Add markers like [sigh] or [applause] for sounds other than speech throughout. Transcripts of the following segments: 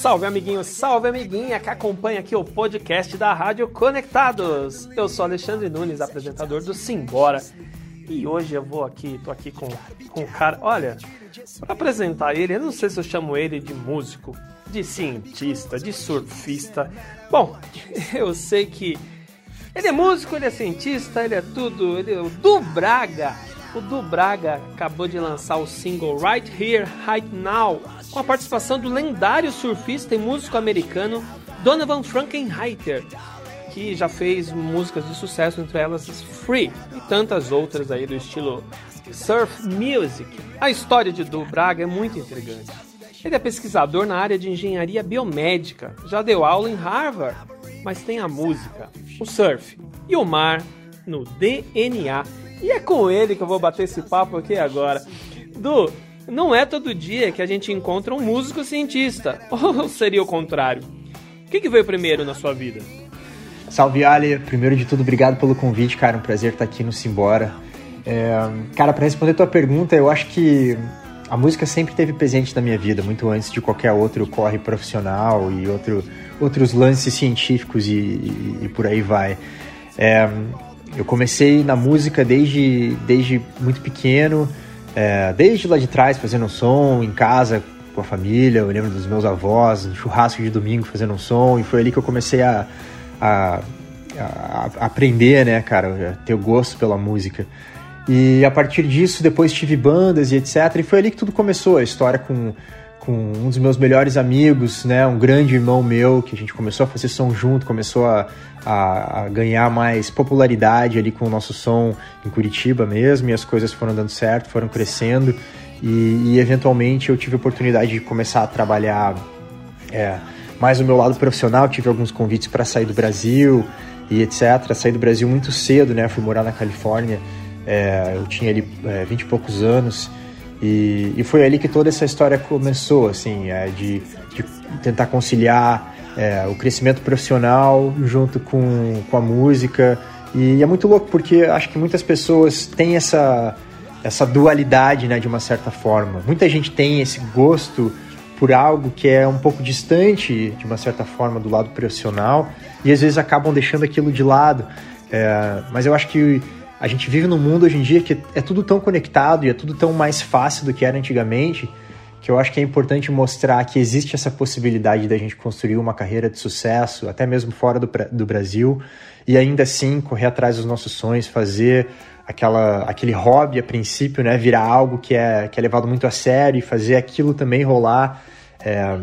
Salve amiguinho, salve amiguinha que acompanha aqui o podcast da Rádio Conectados. Eu sou Alexandre Nunes, apresentador do Simbora. E hoje eu vou aqui, tô aqui com, com um cara, olha, para apresentar ele, eu não sei se eu chamo ele de músico, de cientista, de surfista. Bom, [laughs] eu sei que ele é músico, ele é cientista, ele é tudo, ele é o Du Braga. O Du Braga acabou de lançar o single Right Here, Right Now, com a participação do lendário surfista e músico americano Donovan Frankenheiter, que já fez músicas de sucesso, entre elas Free e tantas outras aí do estilo surf music. A história de Du Braga é muito intrigante. Ele é pesquisador na área de engenharia biomédica, já deu aula em Harvard, mas tem a música, o surf e o mar no DNA. E é com ele que eu vou bater esse papo aqui agora. Du, não é todo dia que a gente encontra um músico cientista, [laughs] ou seria o contrário? O que, que veio primeiro na sua vida? Salve Ali, primeiro de tudo, obrigado pelo convite, cara. Um prazer estar aqui no Simbora. É, cara, para responder a tua pergunta, eu acho que a música sempre esteve presente na minha vida, muito antes de qualquer outro corre profissional e outro, outros lances científicos e, e, e por aí vai. É, eu comecei na música desde, desde muito pequeno, é, desde lá de trás, fazendo som em casa com a família. Eu lembro dos meus avós, churrasco de domingo, fazendo som, e foi ali que eu comecei a, a, a, a aprender, né, cara, ter o gosto pela música. E a partir disso, depois tive bandas e etc. E foi ali que tudo começou, a história com, com um dos meus melhores amigos, né, um grande irmão meu, que a gente começou a fazer som junto, começou a, a, a, ganhar mais popularidade ali com o nosso som em Curitiba mesmo, e as coisas foram dando certo, foram crescendo. E, e eventualmente eu tive a oportunidade de começar a trabalhar é, mais no meu lado profissional, tive alguns convites para sair do Brasil e etc. Saí do Brasil muito cedo, né? Fui morar na Califórnia é, eu tinha ali é, 20 e poucos anos e, e, foi ali que toda essa história começou, assim, é, de, de, tentar conciliar é, o crescimento profissional junto com, com a música. E é muito louco porque acho que muitas pessoas têm essa, essa dualidade, né, de uma certa forma. Muita gente tem esse gosto por algo que é um pouco distante, de uma certa forma, do lado profissional e às vezes acabam deixando aquilo de lado. É, mas eu acho que a gente vive num mundo hoje em dia que é tudo tão conectado e é tudo tão mais fácil do que era antigamente, que eu acho que é importante mostrar que existe essa possibilidade da gente construir uma carreira de sucesso, até mesmo fora do, do Brasil, e ainda assim correr atrás dos nossos sonhos, fazer aquela, aquele hobby a princípio, né, virar algo que é, que é levado muito a sério e fazer aquilo também rolar. É,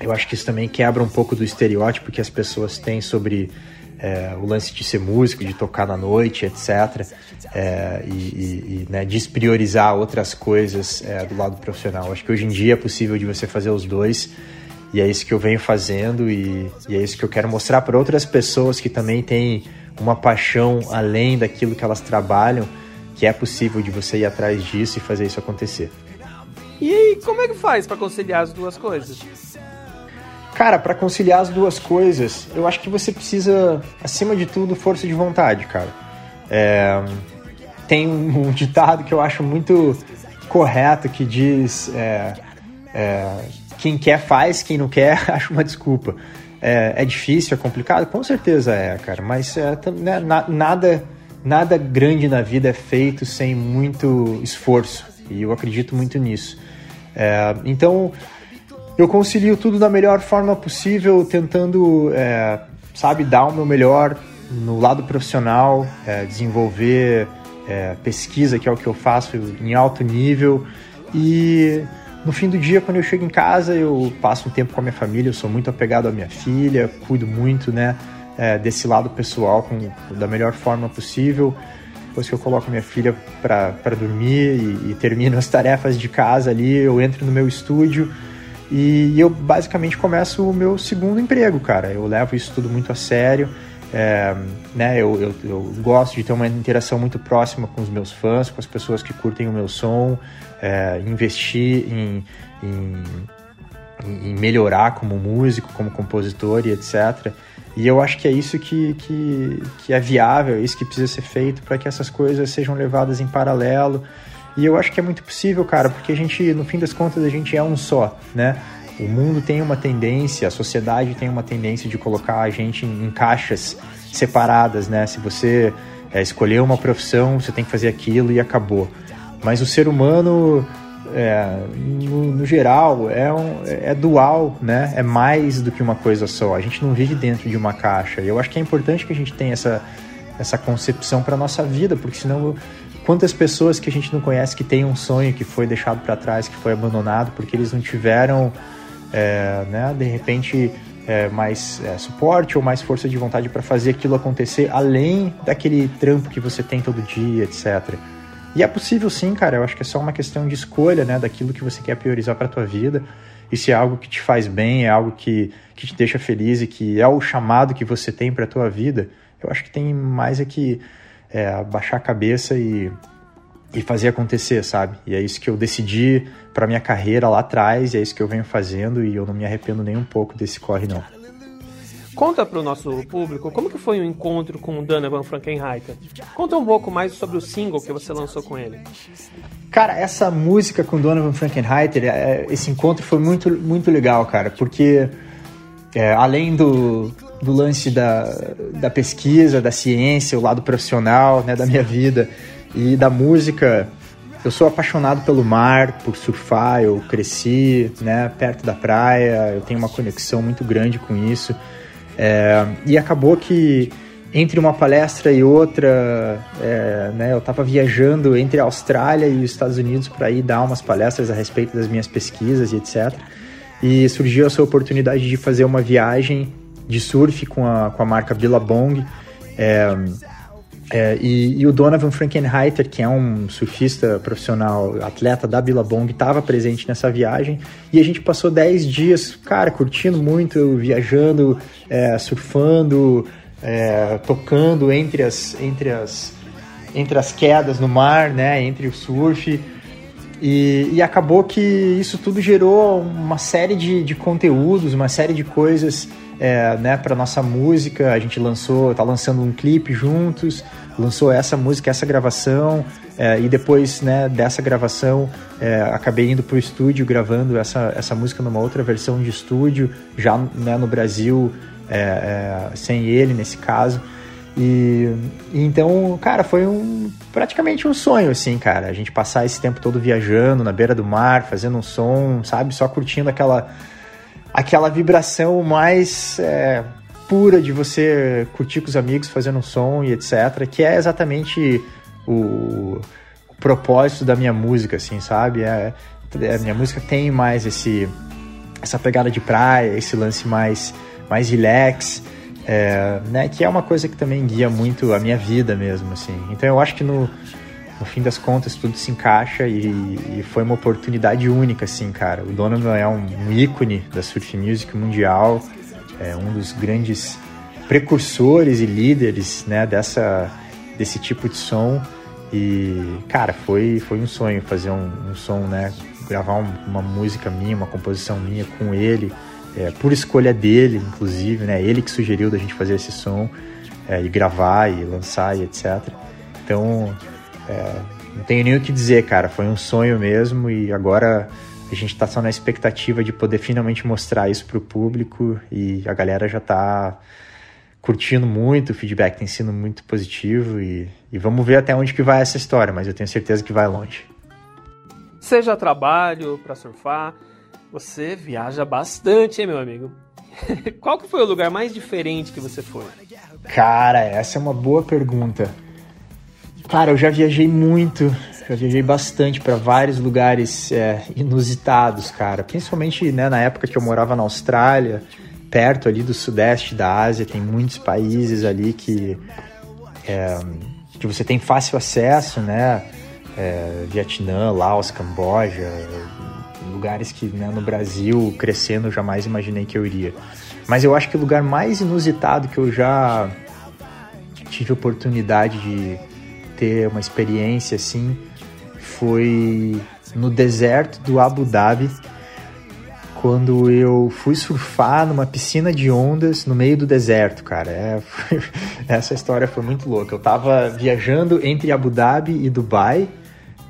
eu acho que isso também quebra um pouco do estereótipo que as pessoas têm sobre é, o lance de ser músico, de tocar na noite, etc. É, e, e, né, despriorizar outras coisas é, do lado profissional. Acho que hoje em dia é possível de você fazer os dois e é isso que eu venho fazendo e, e é isso que eu quero mostrar para outras pessoas que também têm uma paixão além daquilo que elas trabalham, que é possível de você ir atrás disso e fazer isso acontecer. E como é que faz para conciliar as duas coisas? Cara, para conciliar as duas coisas, eu acho que você precisa, acima de tudo, força de vontade, cara. É, tem um [laughs] ditado que eu acho muito correto que diz: é, é, quem quer faz, quem não quer [laughs] acha uma desculpa. É, é, difícil, é complicado? Com certeza é, cara, mas é, né, nada, nada grande na vida é feito sem muito esforço e eu acredito muito nisso. É, então eu concilio tudo da melhor forma possível, tentando, é, sabe, dar o meu melhor no lado profissional, é, desenvolver é, pesquisa, que é o que eu faço em alto nível. E no fim do dia, quando eu chego em casa, eu passo um tempo com a minha família, eu sou muito apegado à minha filha, cuido muito, né, é, desse lado pessoal com, da melhor forma possível. Depois que eu coloco minha filha para dormir e, e termino as tarefas de casa ali, eu entro no meu estúdio e eu basicamente começo o meu segundo emprego, cara. Eu levo isso tudo muito a sério. É, né, eu, eu, eu, gosto de ter uma interação muito próxima com os meus fãs, com as pessoas que curtem o meu som, é, investir em, em, em, melhorar como músico, como compositor e etc. E eu acho que é isso que, que, que é viável, é isso que precisa ser feito para que essas coisas sejam levadas em paralelo e eu acho que é muito possível, cara, porque a gente, no fim das contas, a gente é um só, né? O mundo tem uma tendência, a sociedade tem uma tendência de colocar a gente em caixas separadas, né? Se você é, escolher uma profissão, você tem que fazer aquilo e acabou. Mas o ser humano, é, no, no, geral, é, um, é dual, né? É mais do que uma coisa só. A gente não vive dentro de uma caixa. E eu acho que é importante que a gente tenha essa, essa concepção para nossa vida, porque senão quantas pessoas que a gente não conhece que tem um sonho que foi deixado para trás, que foi abandonado porque eles não tiveram é, né, de repente é, mais é, suporte ou mais força de vontade para fazer aquilo acontecer, além daquele trampo que você tem todo dia, etc. E é possível sim, cara. Eu acho que é só uma questão de escolha, né, daquilo que você quer priorizar para tua vida. E se é algo que te faz bem, é algo que, que te deixa feliz e que é o chamado que você tem para tua vida, eu acho que tem mais é que é, baixar a cabeça e e fazer acontecer, sabe? E é isso que eu decidi para minha carreira lá atrás, e é isso que eu venho fazendo e eu não me arrependo nem um pouco desse corre não. Conta para o nosso público como que foi o encontro com o Donovan Frankenreiter. Conta um pouco mais sobre o single que você lançou com ele. Cara, essa música com Donovan Frankenreiter, é, esse encontro foi muito, muito legal, cara, porque é, além do, do lance da, da pesquisa, da ciência, o lado profissional né, da minha vida, e da música, eu sou apaixonado pelo mar, por surfar, eu cresci né, perto da praia, eu tenho uma conexão muito grande com isso. É, e acabou que entre uma palestra e outra, é, né, eu estava viajando entre a Austrália e os Estados Unidos para ir dar umas palestras a respeito das minhas pesquisas e etc. E surgiu essa oportunidade de fazer uma viagem de surf com a, com a marca Billabong. É, é, e, e, o Donovan Frankenheiter, que é um surfista profissional, atleta da Billabong, estava presente nessa viagem. E a gente passou 10 dias, cara, curtindo muito, viajando, é, surfando, é, tocando entre as, entre, as, entre as quedas no mar, né, entre o surf. E, e acabou que isso tudo gerou uma série de, de conteúdos, uma série de coisas é, né, para nossa música. A gente lançou, tá lançando um clipe juntos, lançou essa música, essa gravação, é, e depois né, dessa gravação é, acabei indo para o estúdio gravando essa, essa música numa outra versão de estúdio, já né, no Brasil, é, é, sem ele nesse caso. E, e, então, cara, foi um praticamente um sonho, assim, cara. A gente passar esse tempo todo viajando na beira do mar, fazendo um som, sabe? Só curtindo aquela aquela vibração mais é, pura de você curtir com os amigos, fazendo um som e etc. Que é exatamente o, o propósito da minha música, assim, sabe? É, é, a minha música tem mais esse essa pegada de praia, esse lance mais mais relax, é, né? Que é uma coisa que também guia muito a minha vida mesmo, assim. Então eu acho que no no fim das contas tudo se encaixa e, e, foi uma oportunidade única, assim, cara. O Donovan é um, um ícone da surf music mundial, é um dos grandes precursores e líderes, né, dessa, desse tipo de som. E, cara, foi, foi um sonho fazer um, um som, né, gravar um, uma música minha, uma composição minha com ele, é, por escolha dele, inclusive, né, ele que sugeriu da gente fazer esse som é, e gravar e lançar e etc. Então, é, não tenho nem o que dizer, cara. Foi um sonho mesmo e agora a gente tá só na expectativa de poder finalmente mostrar isso pro público e a galera já tá curtindo muito, o feedback tem sido muito positivo e, e vamos ver até onde que vai essa história, mas eu tenho certeza que vai longe. Seja trabalho para surfar, você viaja bastante, hein, meu amigo? [laughs] Qual que foi o lugar mais diferente que você foi? Cara, essa é uma boa pergunta. Cara, eu já viajei muito, já viajei bastante para vários lugares é, inusitados, cara. Principalmente né, na época que eu morava na Austrália, perto ali do sudeste da Ásia, tem muitos países ali que, é, que você tem fácil acesso, né? É, Vietnã, Laos, Camboja, lugares que né, no Brasil, crescendo, jamais imaginei que eu iria. Mas eu acho que o lugar mais inusitado que eu já tive oportunidade de ter uma experiência assim foi no deserto do Abu Dhabi, quando eu fui surfar numa piscina de ondas no meio do deserto, cara. É, [laughs] essa história foi muito louca. Eu tava viajando entre Abu Dhabi e Dubai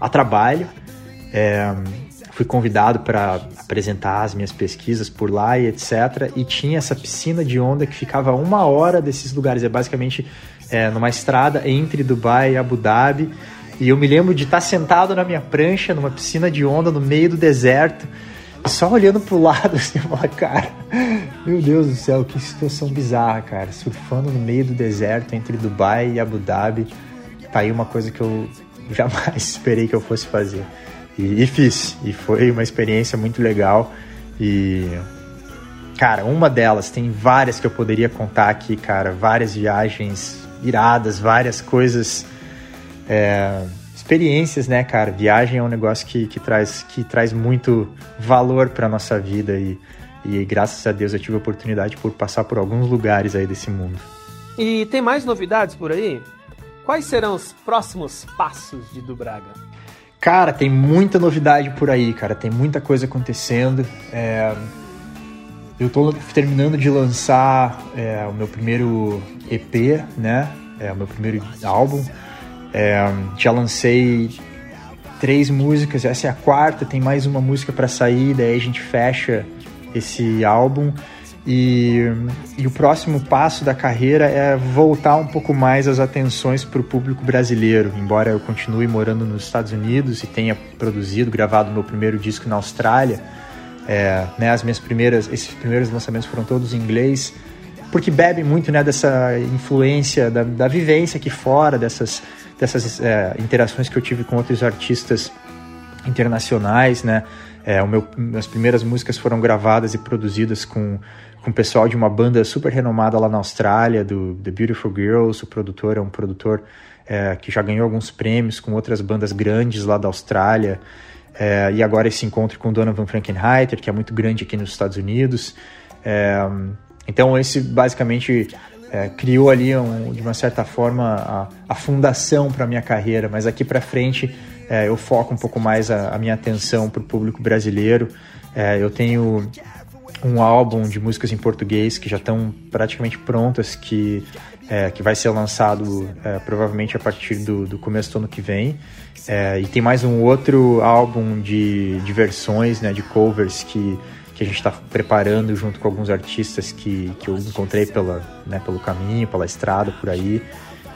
a trabalho. É, fui convidado para apresentar as minhas pesquisas por lá e etc. E tinha essa piscina de onda que ficava uma hora desses lugares. É basicamente é, numa estrada entre Dubai e Abu Dhabi. E eu me lembro de estar sentado na minha prancha, numa piscina de onda no meio do deserto, só olhando pro lado [laughs] assim, eu cara, meu Deus do céu, que situação bizarra, cara. Surfando no meio do deserto entre Dubai e Abu Dhabi. Tá aí uma coisa que eu [laughs] jamais esperei que eu fosse fazer. E, e fiz. E foi uma experiência muito legal. E cara, uma delas, tem várias que eu poderia contar aqui, cara, várias viagens iradas, várias coisas, é, experiências, né, cara? Viagem é um negócio que, que, traz, que traz muito valor para nossa vida e, e graças a Deus eu tive a oportunidade por passar por alguns lugares aí desse mundo. E tem mais novidades por aí? Quais serão os próximos passos de Dubraga? Cara, tem muita novidade por aí, cara. Tem muita coisa acontecendo. É... Eu tô terminando de lançar é, o meu primeiro EP, né? É o meu primeiro álbum. É, já lancei três músicas, essa é a quarta, tem mais uma música para sair, daí a gente fecha esse álbum. E, e, o próximo passo da carreira é voltar um pouco mais as atenções para o público brasileiro. Embora eu continue morando nos Estados Unidos e tenha produzido, gravado meu primeiro disco na Austrália, é, né, as minhas primeiras, esses primeiros lançamentos foram todos em inglês, porque bebe muito né, dessa influência da, da vivência aqui fora, dessas, dessas é, interações que eu tive com outros artistas internacionais, né? É, o meu, as primeiras músicas foram gravadas e produzidas com com o pessoal de uma banda super renomada lá na Austrália, do The Beautiful Girls. O produtor é um produtor é, que já ganhou alguns prêmios com outras bandas grandes lá da Austrália. É, e agora esse encontro com Donovan Frankenheiter, que é muito grande aqui nos Estados Unidos. É, então esse basicamente é, criou ali, um, de uma certa forma, a, a fundação para minha carreira. Mas aqui para frente é, eu foco um pouco mais a, a minha atenção para o público brasileiro. É, eu tenho um álbum de músicas em português que já estão praticamente prontas, que, é, que vai ser lançado é, provavelmente a partir do, do começo do ano que vem. É, e tem mais um outro álbum de, de versões, né, de covers que, que a gente está preparando junto com alguns artistas que, que eu encontrei pela, né, pelo caminho, pela estrada, por aí.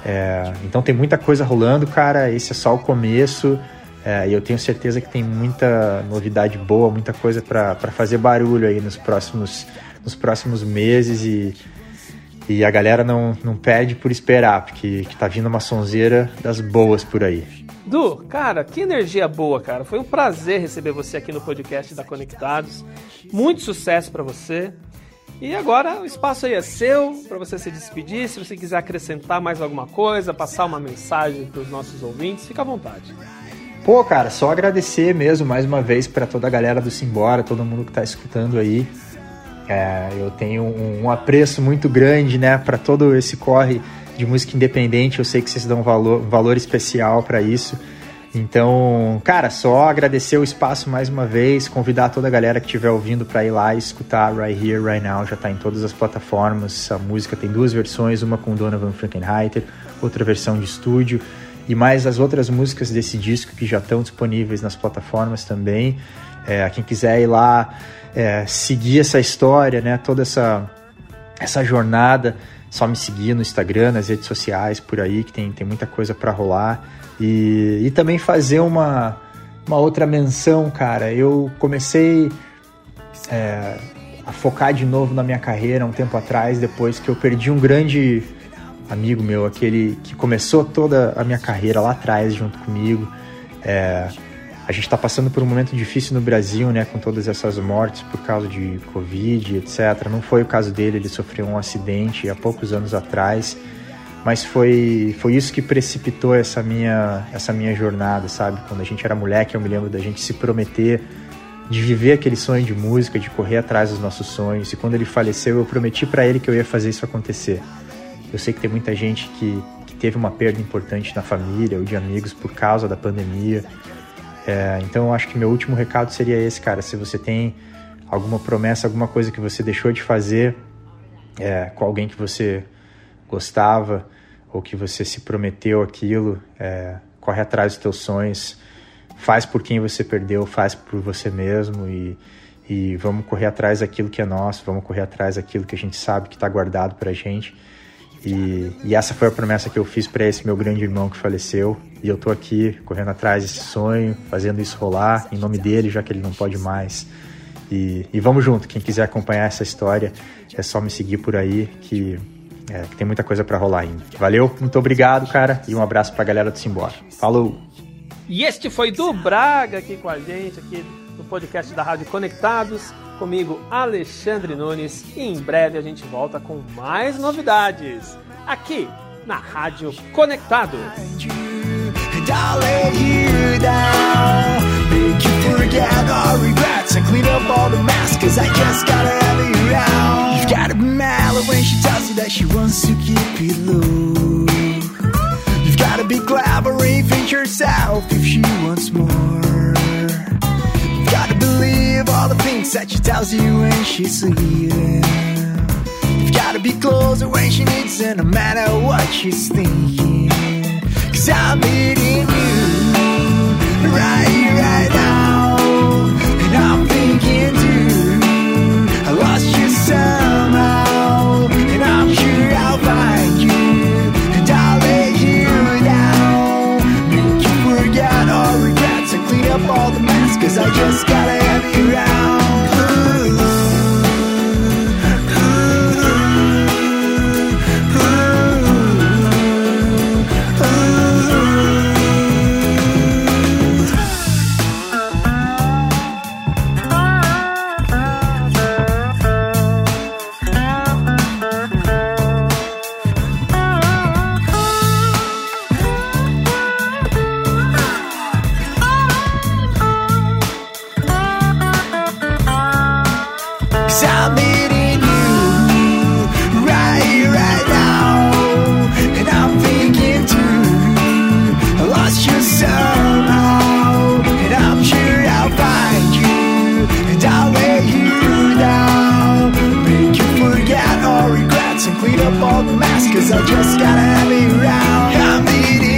É, então tem muita coisa rolando, cara. Esse é só o começo. É, e eu tenho certeza que tem muita novidade boa, muita coisa para fazer barulho aí nos próximos, nos próximos meses e, e a galera não, não pede por esperar, porque que tá vindo uma sonzeira das boas por aí. Du, cara, que energia boa, cara. Foi um prazer receber você aqui no podcast da Conectados. Muito sucesso para você. E agora o espaço aí é seu para você se despedir. Se você quiser acrescentar mais alguma coisa, passar uma mensagem para os nossos ouvintes, fica à vontade. Pô, cara, só agradecer mesmo mais uma vez para toda a galera do Simbora, todo mundo que está escutando aí. É, eu tenho um, um, apreço muito grande, né, para todo esse corre de música independente. Eu sei que vocês dão valor, um valor especial para isso. Então, cara, só agradecer o espaço mais uma vez, convidar toda a galera que estiver ouvindo para ir lá e escutar Right Here, Right Now, já está em todas as plataformas. A música tem duas versões, uma com Donovan Frankenheiter, outra versão de estúdio e mais as outras músicas desse disco que já estão disponíveis nas plataformas também. É, quem quiser ir lá é, seguir essa história, né, toda essa, essa jornada, só me seguir no Instagram, nas redes sociais, por aí, que tem, tem muita coisa para rolar. E, e também fazer uma, uma outra menção, cara. Eu comecei é, a focar de novo na minha carreira um tempo atrás, depois que eu perdi um grande amigo meu, aquele que começou toda a minha carreira lá atrás junto comigo. É, a gente está passando por um momento difícil no Brasil, né, com todas essas mortes por causa de Covid, etc. Não foi o caso dele, ele sofreu um acidente há poucos anos atrás, mas foi, foi isso que precipitou essa minha, essa minha jornada, sabe? Quando a gente era moleque, eu me lembro da gente se prometer de viver aquele sonho de música, de correr atrás dos nossos sonhos. E quando ele faleceu, eu prometi para ele que eu ia fazer isso acontecer. Eu sei que tem muita gente que, que teve uma perda importante na família ou de amigos por causa da pandemia. É, então eu acho que meu último recado seria esse, cara. Se você tem alguma promessa, alguma coisa que você deixou de fazer é, com alguém que você gostava ou que você se prometeu aquilo, é, corre atrás dos teus sonhos, faz por quem você perdeu, faz por você mesmo e, e vamos correr atrás daquilo que é nosso, vamos correr atrás daquilo que a gente sabe que está guardado para a gente. E, e, essa foi a promessa que eu fiz para esse meu grande irmão que faleceu. E eu tô aqui correndo atrás desse sonho, fazendo isso rolar em nome dele, já que ele não pode mais. E, e vamos junto. Quem quiser acompanhar essa história, é só me seguir por aí que, é, que tem muita coisa para rolar ainda. Valeu, muito obrigado, cara, e um abraço pra galera do Simbora. Falou! E este foi do Braga aqui com a gente, aqui no podcast da Rádio Conectados. Comigo, Alexandre Nunes. E em breve a gente volta com mais novidades aqui na Rádio Conectados. You've got a mellow when she tells you that she wants to keep it low. You've got to be clever, reinvent yourself if she wants more. You've got to believe all the things that she tells you when she's sleeping. You've got to be closer when she needs it, no matter what she's thinking. Cause I'm meeting you right right all the maskers I just gotta be round. I'm eating.